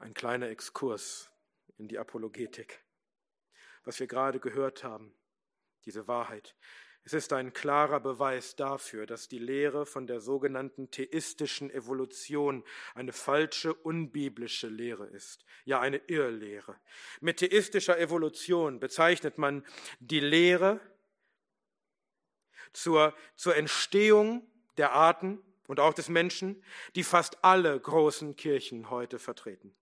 Ein kleiner Exkurs in die Apologetik. Was wir gerade gehört haben, diese Wahrheit, es ist ein klarer Beweis dafür, dass die Lehre von der sogenannten theistischen Evolution eine falsche, unbiblische Lehre ist, ja eine Irrlehre. Mit theistischer Evolution bezeichnet man die Lehre zur, zur Entstehung der Arten und auch des Menschen, die fast alle großen Kirchen heute vertreten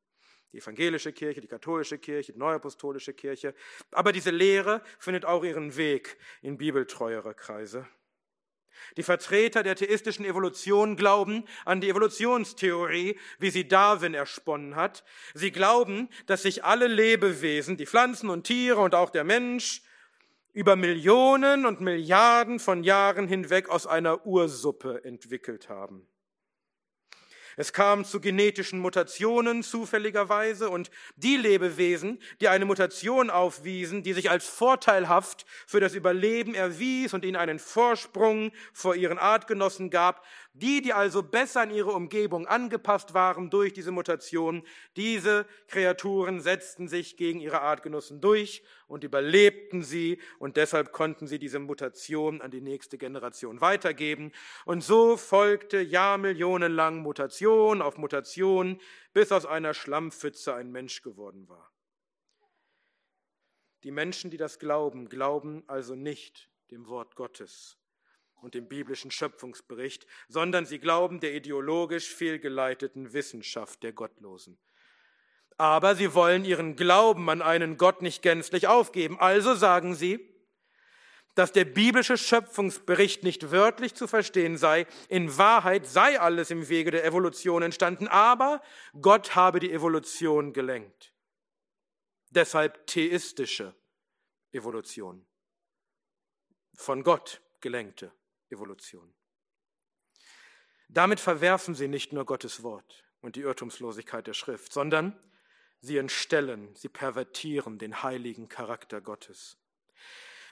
die evangelische Kirche, die katholische Kirche, die neuapostolische Kirche. Aber diese Lehre findet auch ihren Weg in bibeltreuere Kreise. Die Vertreter der theistischen Evolution glauben an die Evolutionstheorie, wie sie Darwin ersponnen hat. Sie glauben, dass sich alle Lebewesen, die Pflanzen und Tiere und auch der Mensch, über Millionen und Milliarden von Jahren hinweg aus einer Ursuppe entwickelt haben. Es kam zu genetischen Mutationen zufälligerweise und die Lebewesen, die eine Mutation aufwiesen, die sich als vorteilhaft für das Überleben erwies und ihnen einen Vorsprung vor ihren Artgenossen gab, die, die also besser an ihre Umgebung angepasst waren durch diese Mutation, diese Kreaturen setzten sich gegen ihre Artgenossen durch und überlebten sie und deshalb konnten sie diese Mutation an die nächste Generation weitergeben. Und so folgte Jahrmillionen lang Mutation auf Mutation, bis aus einer Schlammpfütze ein Mensch geworden war. Die Menschen, die das glauben, glauben also nicht dem Wort Gottes, und dem biblischen Schöpfungsbericht, sondern sie glauben der ideologisch fehlgeleiteten Wissenschaft der Gottlosen. Aber sie wollen ihren Glauben an einen Gott nicht gänzlich aufgeben. Also sagen sie, dass der biblische Schöpfungsbericht nicht wörtlich zu verstehen sei. In Wahrheit sei alles im Wege der Evolution entstanden, aber Gott habe die Evolution gelenkt. Deshalb theistische Evolution. Von Gott gelenkte Evolution. Damit verwerfen sie nicht nur Gottes Wort und die Irrtumslosigkeit der Schrift, sondern sie entstellen, sie pervertieren den heiligen Charakter Gottes.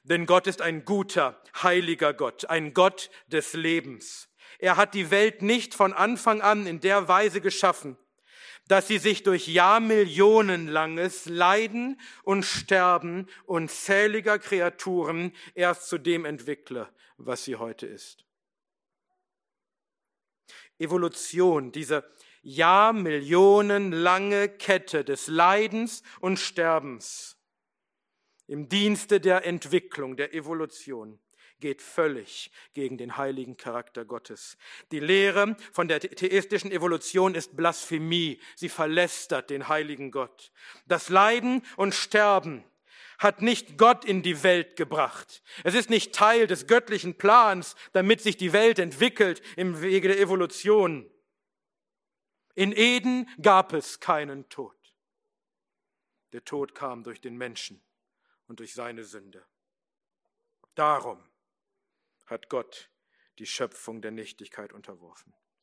Denn Gott ist ein guter, heiliger Gott, ein Gott des Lebens. Er hat die Welt nicht von Anfang an in der Weise geschaffen, dass sie sich durch Jahrmillionenlanges Leiden und Sterben unzähliger Kreaturen erst zu dem entwickle, was sie heute ist. Evolution, diese Jahrmillionenlange Kette des Leidens und Sterbens im Dienste der Entwicklung, der Evolution, geht völlig gegen den heiligen Charakter Gottes. Die Lehre von der theistischen Evolution ist Blasphemie. Sie verlästert den heiligen Gott. Das Leiden und Sterben hat nicht Gott in die Welt gebracht. Es ist nicht Teil des göttlichen Plans, damit sich die Welt entwickelt im Wege der Evolution. In Eden gab es keinen Tod. Der Tod kam durch den Menschen und durch seine Sünde. Darum hat Gott die Schöpfung der Nichtigkeit unterworfen.